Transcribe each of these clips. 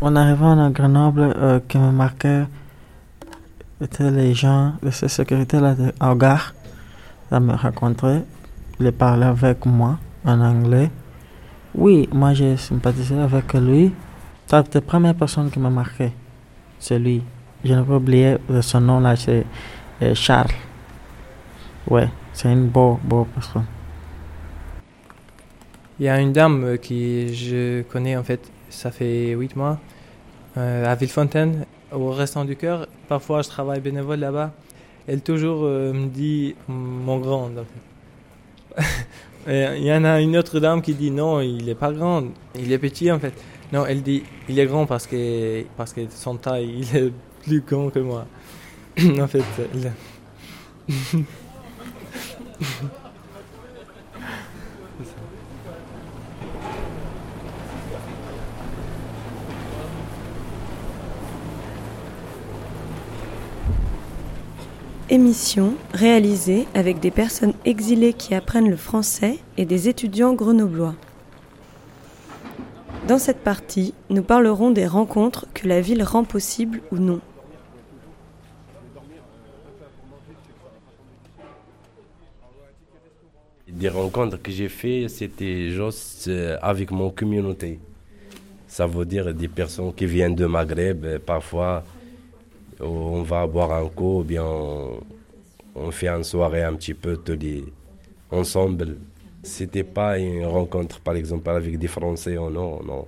En arrivant à Grenoble, euh, qui me marquait, étaient les gens de cette sécurité-là en gare. Ça me rencontrait, il parlait avec moi en anglais. Oui, moi j'ai sympathisé avec lui. C'est la première personne qui m'a marqué. C'est lui. Je n'ai pas oublié son nom là, c'est euh, Charles. Ouais, c'est une beau, beau personne. Il y a une dame euh, qui je connais en fait, ça fait huit mois, euh, à Villefontaine, au Restaurant du Cœur. Parfois, je travaille bénévole là-bas. Elle toujours me dit mon grand. Il y en a une autre dame qui dit non, il n'est pas grand, il est petit en fait. Non, elle dit il est grand parce que, parce que son taille, il est plus grand que moi. en fait, Émission réalisée avec des personnes exilées qui apprennent le français et des étudiants grenoblois. Dans cette partie, nous parlerons des rencontres que la ville rend possibles ou non. Des rencontres que j'ai faites, c'était juste euh, avec mon communauté. Ça veut dire des personnes qui viennent de Maghreb, euh, parfois on va boire un coup, ou bien on, fait une soirée un petit peu tous les, ensemble. C'était pas une rencontre, par exemple, avec des Français non, non.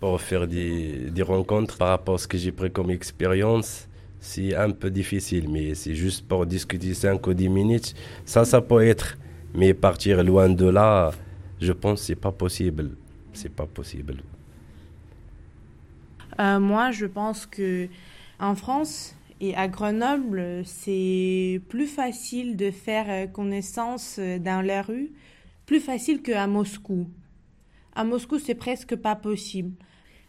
Pour faire des, des rencontres par rapport à ce que j'ai pris comme expérience, c'est un peu difficile, mais c'est juste pour discuter 5 ou 10 minutes, ça, ça peut être. Mais partir loin de là, je pense que c'est pas possible. C'est pas possible. Euh, moi, je pense que en France et à Grenoble, c'est plus facile de faire euh, connaissance euh, dans la rue, plus facile qu'à Moscou. À Moscou, c'est presque pas possible.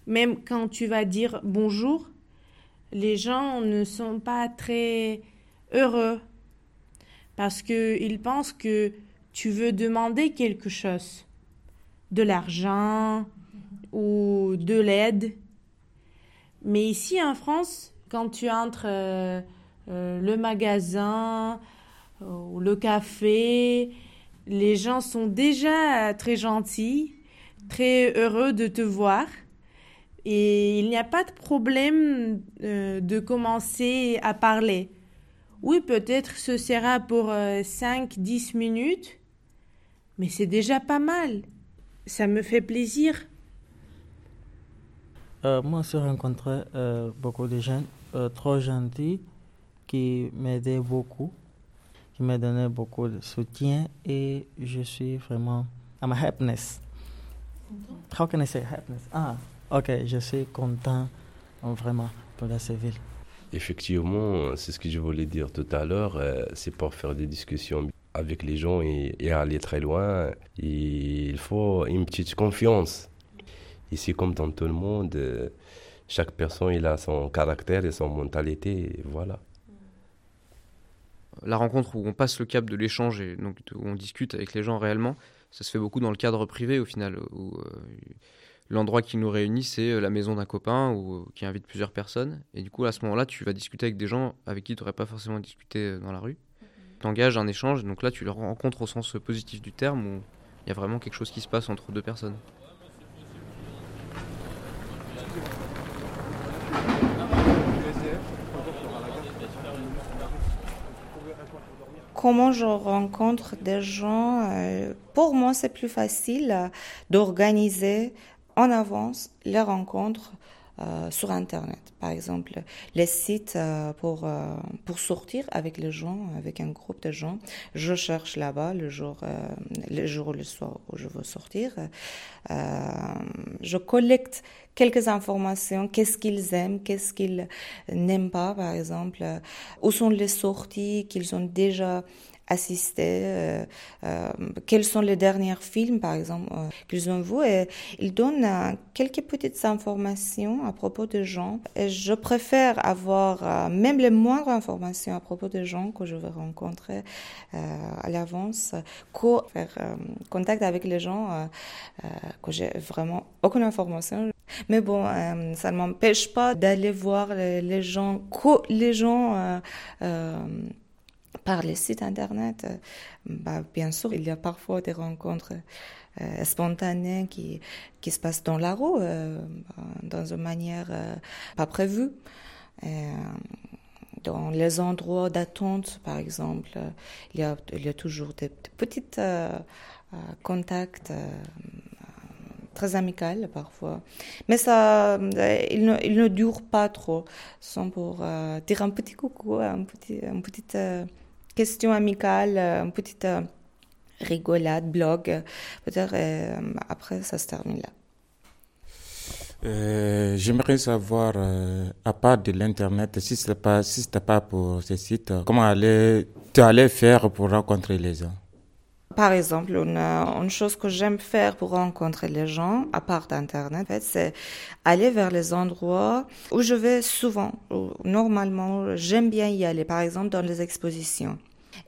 Même quand tu vas dire bonjour, les gens ne sont pas très heureux parce qu'ils pensent que tu veux demander quelque chose, de l'argent ou de l'aide. Mais ici en France, quand tu entres euh, euh, le magasin euh, ou le café, les gens sont déjà très gentils, très heureux de te voir. Et il n'y a pas de problème de commencer à parler. Oui, peut-être ce sera pour 5-10 minutes, mais c'est déjà pas mal. Ça me fait plaisir. moi, j'ai rencontré beaucoup de gens euh, trop gentil qui m'aidait beaucoup, qui m'a donné beaucoup de soutien et je suis vraiment. I'm happiness. How can I say happiness? Ah, ok, je suis content vraiment pour la ville. Effectivement, c'est ce que je voulais dire tout à l'heure, euh, c'est pour faire des discussions avec les gens et, aller très loin. il faut une petite confiance. Ici, comme dans tout le monde, euh, chaque personne il a son caractère et son mentalité, voilà. La rencontre où on passe le cap de l'échange et donc où on discute avec les gens réellement, ça se fait beaucoup dans le cadre privé au final, euh, l'endroit qui nous réunit c'est euh, la maison d'un copain ou euh, qui invite plusieurs personnes. Et du coup à ce moment-là, tu vas discuter avec des gens avec qui tu n'aurais pas forcément discuté dans la rue. Tu engages un échange, donc là tu le rencontres au sens positif du terme où il y a vraiment quelque chose qui se passe entre deux personnes. Comment je rencontre des gens. Euh, pour moi, c'est plus facile d'organiser en avance les rencontres euh, sur Internet. Par exemple, les sites euh, pour, pour sortir avec les gens, avec un groupe de gens. Je cherche là-bas le jour, le jour ou le soir où je veux sortir. je collecte quelques informations, qu'est-ce qu'ils aiment, qu'est-ce qu'ils n'aiment pas, par exemple, où sont les sorties qu'ils ont déjà assisté, euh, euh, quels sont les derniers films, par exemple, euh, qu'ils ont vus. Et ils donnent quelques petites informations à propos des gens. Et je préfère avoir même les moindres informations à propos des gens que je vais rencontrer à l'avance que faire contact avec les gens que j'ai vraiment aucune information. Mais bon, ça ne m'empêche pas d'aller voir les, gens, les gens par les sites internet. Bah, bien sûr, il y a parfois des rencontres euh, spontanées qui, qui se passent dans la rue, euh, dans une manière euh, pas prévue. dans les endroits d'attente, par exemple, il y a, il y a toujours des, petits contacts très amicaux parfois. Mais ça, il ne, il ne dure pas trop. sont pour dire un petit coucou, une petite question amicale, une petite rigolade, blog. Peut-être euh, après, ça se termine là. Euh, j'aimerais savoir, euh, à part de l'internet, si ce pas si pas pour ces sites, comment allais, tu allais faire pour rencontrer les gens? Par exemple, une, une chose que j'aime faire pour rencontrer les gens, à part d'internet, en fait, c'est aller vers les endroits où je vais souvent. Où, normalement, j'aime bien y aller. Par exemple, dans les expositions.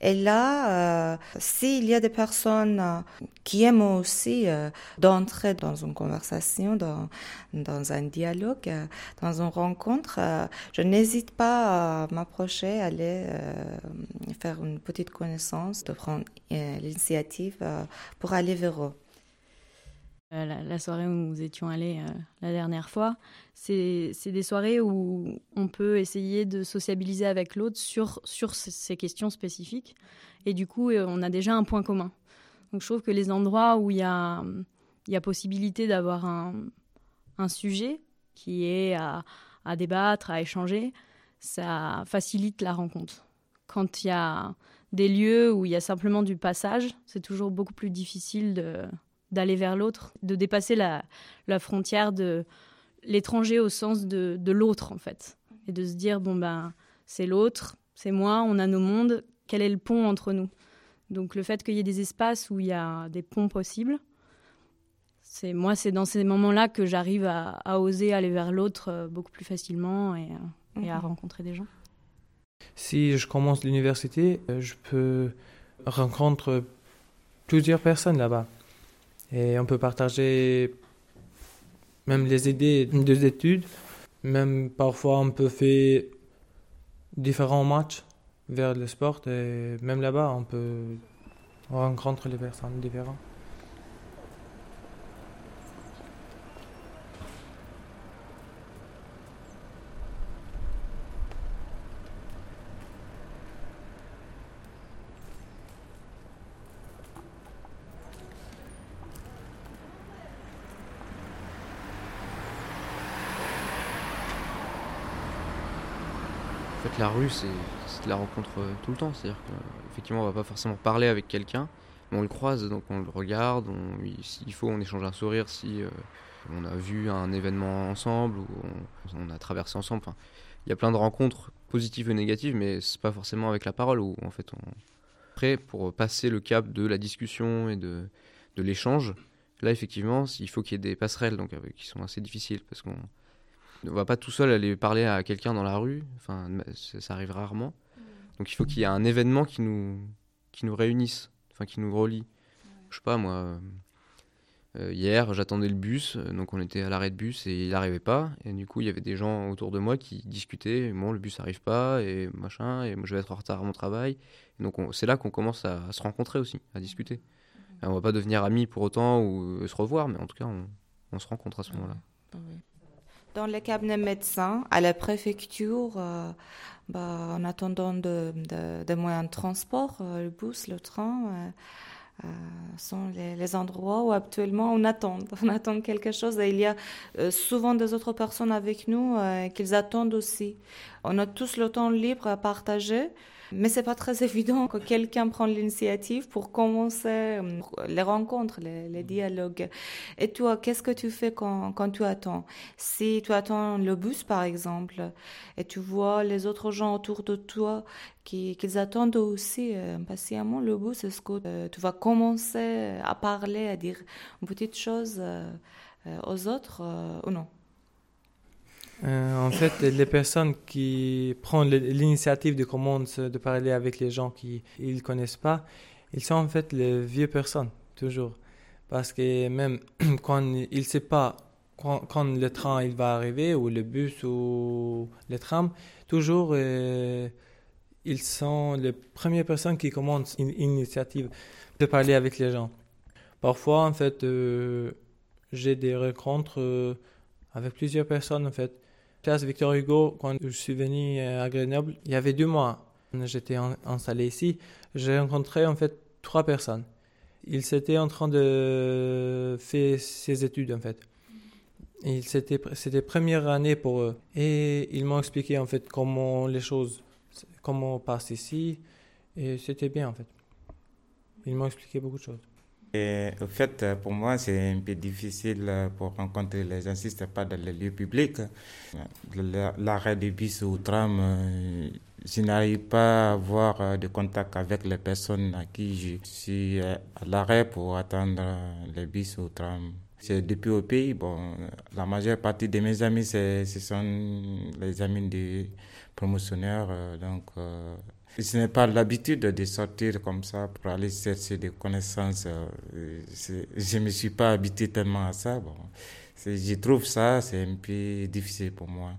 Et là, euh, s'il y a des personnes euh, qui aiment aussi euh, d'entrer dans une conversation, dans, dans un dialogue, dans une rencontre, je n'hésite pas à m'approcher, aller faire une petite connaissance, de prendre l'initiative pour aller vers eux. Euh, la, soirée où nous étions allés euh, la dernière fois, c'est des soirées où on peut essayer de sociabiliser avec l'autre sur, sur ces questions spécifiques. Et du coup, euh, on a déjà un point commun. Donc je trouve que les endroits où il y a, y a possibilité d'avoir un, un, sujet qui est à, à, débattre, à échanger, ça facilite la rencontre. Quand il y a des lieux où il y a simplement du passage, c'est toujours beaucoup plus difficile de, d'aller vers l'autre, de dépasser la, la frontière de l'étranger au sens de, de l'autre, en fait. Et de se dire, bon, ben, c'est l'autre, c'est moi, on a nos mondes, quel est le pont entre nous? Donc, le fait qu'il y ait des espaces où il y a des ponts possibles, c'est moi, c'est dans ces moments-là que j'arrive à, à, oser aller vers l'autre euh, beaucoup plus facilement et, euh, à mhm. rencontrer des gens. Si je commence l'université, euh, je peux rencontrer plusieurs personnes là-bas. Et on peut partager même les idées des études. Même parfois, on peut faire différents matchs vers le sport. Et même là-bas, on peut rencontrer les personnes différentes. La rue, c'est de la rencontre euh, tout le temps. C'est-à-dire qu'effectivement, on va pas forcément parler avec quelqu'un, mais on le croise, donc on le regarde. S'il faut, on échange un sourire si euh, on a vu un événement ensemble ou on, a traversé ensemble. Enfin, il y a plein de rencontres positives et négatives, mais c'est pas forcément avec la parole où en fait on prêt pour passer le cap de la discussion et de, l'échange. Là, effectivement, il faut qu'il y ait des passerelles donc, qui sont assez difficiles parce qu'on on va pas tout seul aller parler à quelqu'un dans la rue. Enfin, ça arrive rarement. Mm. Donc il faut qu'il y ait un événement qui nous, qui nous réunisse, enfin qui nous relie. Je sais pas moi. Euh, euh, hier, j'attendais le bus, euh, donc on était à l'arrêt de bus et il n'arrivait pas. Et du coup, il y avait des gens autour de moi qui discutaient. Bon, le bus n'arrive pas et machin, et moi je vais être en retard à mon travail. donc c'est là qu'on commence à, se rencontrer aussi, à discuter. Mm. on va pas devenir amis pour autant ou se revoir, mais en tout cas, on, on se rencontre à ce moment-là. Ah dans le cabinet médecin, à la préfecture, euh, bah, en attendant de, de, moyens de transport, euh, le bus, le train, euh, sont les, endroits où actuellement on attend. On attend quelque chose et il y a souvent des autres personnes avec nous qu'ils attendent aussi. On a tous le temps libre à partager. Mais c'est pas très évident que quelqu'un prenne l'initiative pour commencer euh, les rencontres, les, dialogues. Et toi, qu'est-ce que tu fais quand, quand tu attends? Si tu attends le bus, par exemple, et tu vois les autres gens autour de toi qui, qu'ils attendent aussi euh, impatiemment le bus, est-ce que euh, tu vas commencer à parler, à dire une petite chose aux autres ou non? Euh, en fait, les personnes qui prennent l'initiative de commencer de parler avec les gens qui ne connaissent pas, ils sont en fait les vieux personnes, toujours. Parce que même quand ils ne savent pas quand, le train il va arriver, ou le bus, ou le tram, toujours euh, ils sont les premières personnes qui commencent une initiative de parler avec les gens. Parfois, en fait, euh, j'ai des rencontres avec plusieurs personnes, en fait. Place Victor Hugo, quand je suis venu à Grenoble, il y avait deux mois. J'étais installé ici. J'ai rencontré, en fait, trois personnes. Ils étaient en train de faire ses études, en fait. C'était première année pour eux. Et ils m'ont expliqué, en fait, comment les choses, comment on passe ici. Et c'était bien, en fait. Ils m'ont expliqué beaucoup de choses. Et au fait, pour moi, c'est un peu difficile pour rencontrer les gens si ce n'est pas dans les lieux publics. L'arrêt de bus ou tram, euh, je n'arrive pas à avoir euh, de contact avec les personnes à qui je suis euh, à l'arrêt pour attendre les bus ou tram. C'est depuis au pays, bon, la majeure partie de mes amis, ce sont les amis des promotionnaires, donc je n'ai pas l'habitude de sortir comme ça pour aller chercher des connaissances. Euh, je ne me suis pas habitué tellement à ça. Bon, je trouve ça, c'est un peu difficile pour moi.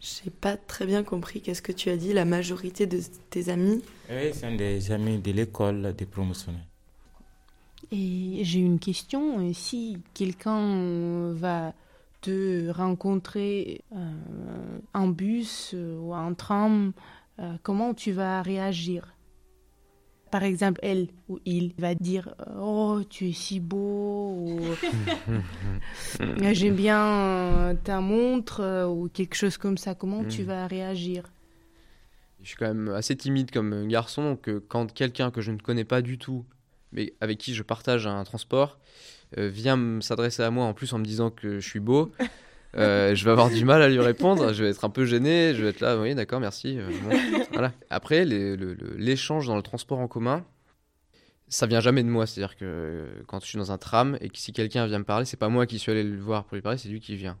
Je n'ai pas très bien compris. Qu'est-ce que tu as dit La majorité de tes amis? Oui, ce sont des amis de l'école, des promotionnaires. Et j'ai une question. Si quelqu'un va te rencontrer euh, en bus euh, ou en tram, euh, comment tu vas réagir? Par exemple, elle ou il va dire Oh, tu es si beau, J'aime bien euh, ta montre, euh, ou quelque chose comme ça. Comment tu hmm. vas réagir Je suis quand même assez timide comme garçon, donc quand quelqu'un que je ne connais pas du tout, mais avec qui je partage un transport, vient s'adresser à moi en plus en me disant que je suis beau. Euh, je vais avoir du mal à lui répondre, je vais être un peu gêné, je vais être là, oui, d'accord, merci. Euh, voilà. Après, l'échange dans le transport en commun, ça vient jamais de moi. C'est-à-dire que quand je suis dans un tram et que si quelqu'un vient me parler, c'est pas moi qui suis allé le voir pour lui parler, c'est lui qui vient.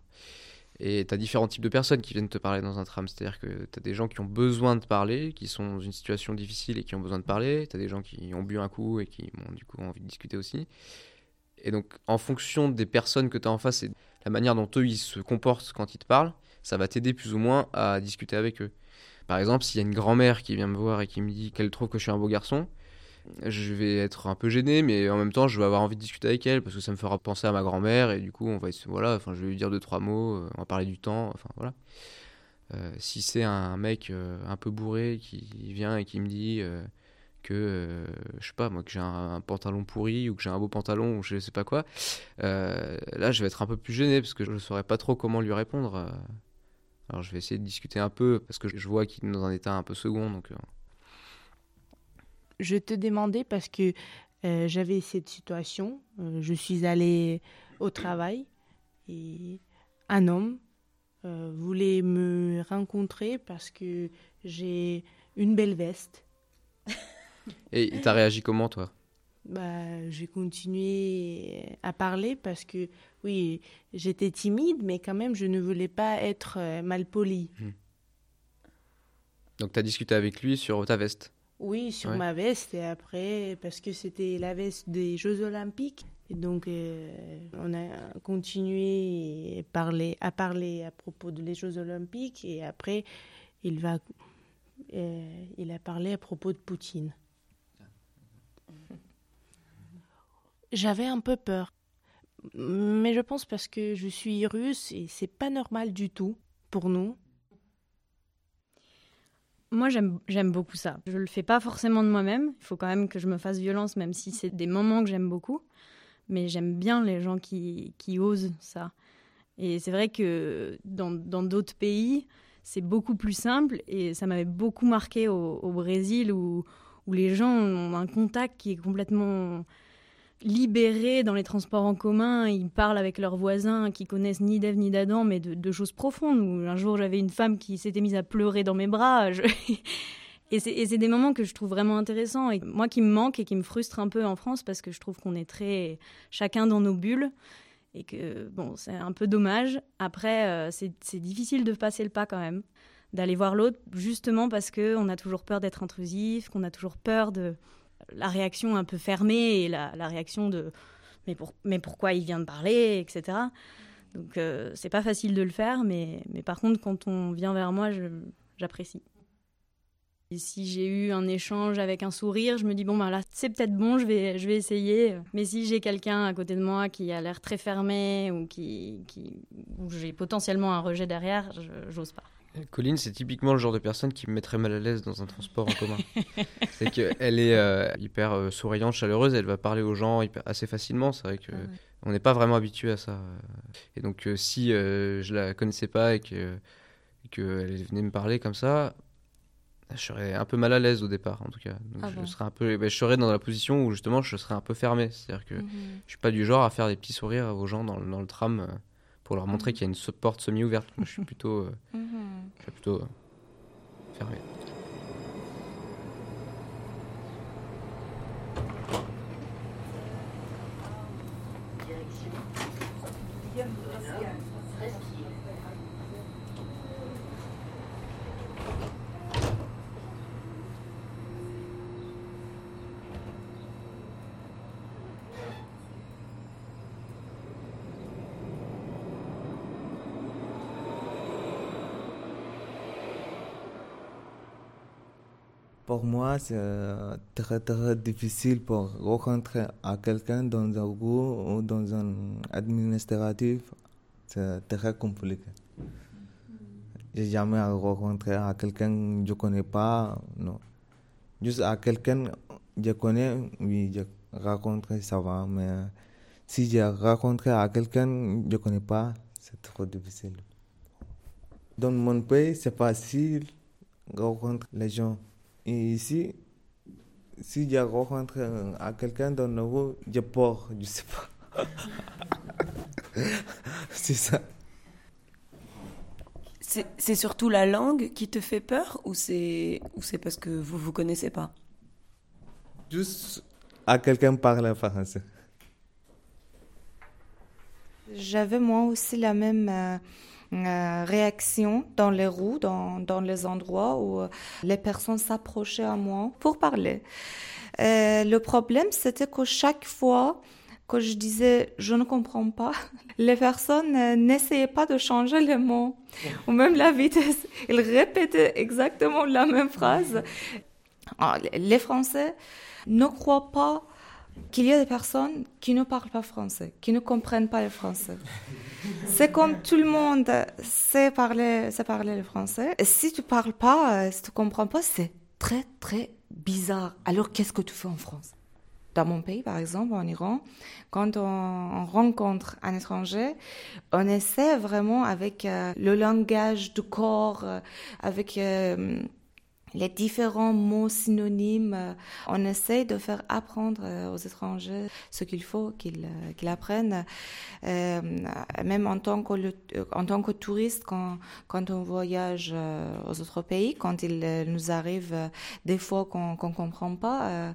Et tu as différents types de personnes qui viennent te parler dans un tram. C'est-à-dire que tu as des gens qui ont besoin de parler, qui sont dans une situation difficile et qui ont besoin de parler. Tu as des gens qui ont bu un coup et qui ont du coup envie de discuter aussi. Et donc, en fonction des personnes que tu as en face et la manière dont eux ils se comportent quand ils te parlent, ça va t'aider plus ou moins à discuter avec eux. Par exemple, s'il y a une grand-mère qui vient me voir et qui me dit qu'elle trouve que je suis un beau garçon, je vais être un peu gêné, mais en même temps, je vais avoir envie de discuter avec elle parce que ça me fera penser à ma grand-mère et du coup, on va voilà, enfin, je vais lui dire deux trois mots, euh, on va parler du temps, enfin voilà. Euh, si c'est un mec euh, un peu bourré qui vient et qui me dit que euh, je sais pas moi que j'ai un, pantalon pourri ou que j'ai un beau pantalon ou je sais pas quoi euh, là je vais être un peu plus gêné parce que je ne saurais pas trop comment lui répondre euh. alors je vais essayer de discuter un peu parce que je vois qu'il est dans un état un peu second donc je te demandais parce que j'avais cette situation je suis allée au travail et un homme voulait me rencontrer parce que j'ai une belle veste et t'as réagi comment, toi? Bah, J'ai continué à parler parce que, oui, j'étais timide, mais quand même, je ne voulais pas être euh, mal poli. Hmm. Donc, tu as discuté avec lui sur ta veste? Oui, sur ma veste, et après, parce que c'était la veste des Jeux Olympiques. Et donc, euh, on a continué à parler, à parler à propos des Jeux Olympiques, et après, il, va, euh, il a parlé à propos de Poutine. J'avais un peu peur. Mais je pense parce que je suis russe et c'est pas normal du tout pour nous. Moi, j'aime beaucoup ça. Je le fais pas forcément de moi-même. Il faut quand même que je me fasse violence, même si c'est des moments que j'aime beaucoup. Mais j'aime bien les gens qui, qui osent ça. Et c'est vrai que dans d'autres pays, c'est beaucoup plus simple. Et ça m'avait beaucoup marqué au, Brésil où les gens ont un contact qui est complètement libérés dans les transports en commun, ils parlent avec leurs voisins qui connaissent ni d'Ève ni d'Adam, mais de, choses profondes. un jour, j'avais une femme qui s'était mise à pleurer dans mes bras. et c'est des moments que je trouve vraiment intéressants et moi qui me manque et qui me frustre un peu en France parce que je trouve qu'on est très chacun dans nos bulles et que bon, c'est un peu dommage. Après, euh, c'est difficile de passer le pas quand même, d'aller voir l'autre justement parce qu'on a toujours peur d'être intrusif, qu'on a toujours peur de la réaction un peu fermée et la, réaction de mais, mais pourquoi il vient de parler, etc. Donc c'est pas facile de le faire, mais, mais par contre, quand on vient vers moi, j'apprécie. Et si j'ai eu un échange avec un sourire, je me dis bon ben là c'est peut-être bon, je vais je vais essayer. Mais si j'ai quelqu'un à côté de moi qui a l'air très fermé ou qui, qui où j'ai potentiellement un rejet derrière, j'ose pas. Colline, c'est typiquement le genre de personne qui me mettrait mal à l'aise dans un transport en commun. c'est qu'elle est euh, hyper euh, souriante, chaleureuse, elle va parler aux gens assez facilement. C'est vrai que ah on n'est pas vraiment habitué à ça. Et donc, euh, si je la connaissais pas et qu'elle venait me parler comme ça, je serais un peu mal à l'aise au départ, en tout cas. Ah je, serais un peu, ben, je serais dans la position où justement je serais un peu fermé. C'est-à-dire que mhm. je suis pas du genre à faire des petits sourires aux gens dans, dans le tram euh, pour leur montrer mhm. qu'il y a une porte semi-ouverte. Moi, je suis plutôt, euh, mhm. je suis plutôt euh, fermé. Pour moi, c'est euh, très très difficile pour rencontrer à quelqu'un dans un groupe ou dans un administratif. C'est très compliqué. J'ai jamais rencontré à quelqu'un que je connais pas, non. Juste à quelqu'un que je connais, oui, j'ai rencontré, ça va, mais si j'ai rencontré à quelqu'un que je connais pas, c'est trop difficile. Dans mon pays, c'est facile de rencontrer les gens. Et ici, si je rencontre à quelqu'un de nouveau, je pars, je sais pas. c'est ça. C'est surtout la langue qui te fait peur ou c'est parce que vous vous connaissez pas? Juste à quelqu'un parle français. J'avais moi aussi la même euh, euh, réaction dans les roues, dans, dans les endroits où euh, les personnes s'approchaient à moi pour parler. Euh, le problème, c'était que chaque fois que je disais je ne comprends pas, les personnes n'essayaient pas de changer les mots ou même la vitesse. Ils répétaient exactement la même phrase. Ah, les Français ne croient pas qu'il y a des personnes qui ne parlent pas français, qui ne comprennent pas le français. C'est comme tout le monde sait parler, sait parler le français. Et si tu parles pas, euh, si tu comprends pas, c'est très très bizarre. Alors qu'est-ce que tu fais en France? Dans mon pays, par exemple, en Iran, quand on, rencontre un étranger, on essaie vraiment avec euh, le langage du corps, euh, avec les différents mots synonymes. Euh, on essaie de faire apprendre euh, aux étrangers ce qu'il faut qu'ils euh, apprennent. même en tant que, en tant que touriste, quand, quand on voyage aux autres pays, quand il nous arrive des fois qu'on ne comprend pas,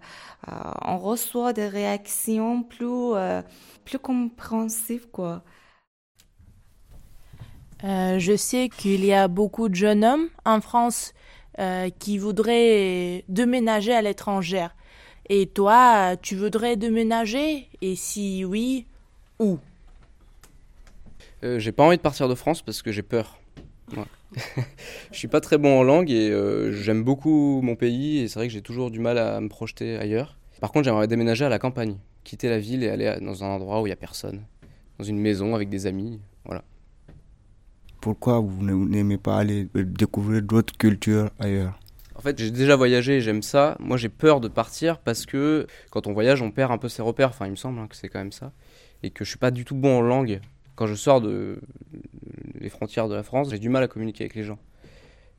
on reçoit des réactions plus, plus compréhensives. Quoi. je sais qu'il y a beaucoup de jeunes hommes en France euh, qui voudrait déménager à l'étranger. Et toi, tu voudrais déménager? Et si oui, où? Euh, J'ai pas envie de partir de France parce que j'ai peur. je suis pas très bon en langue et euh, j'aime beaucoup mon pays et c'est vrai que j'ai toujours du mal à me projeter ailleurs. Par contre, j'aimerais déménager à la campagne, quitter la ville et aller dans un endroit où il y a personne, dans une maison avec des amis, voilà pourquoi vous n'aimez pas aller découvrir d'autres cultures ailleurs? En fait, j'ai déjà voyagé et j'aime ça. Moi, j'ai peur de partir parce que quand on voyage, on perd un peu ses repères. Enfin, il me semble hein, que c'est quand même ça. Et que je suis pas du tout bon en langue. Quand je sors de les frontières de la France, j'ai du mal à communiquer avec les gens.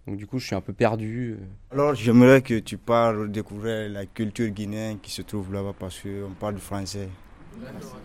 Donc du coup, je suis un peu perdu. Alors, j'aimerais que tu parles découvrir la culture guinéenne qui se trouve là-bas parce qu'on parle du français. D'accord,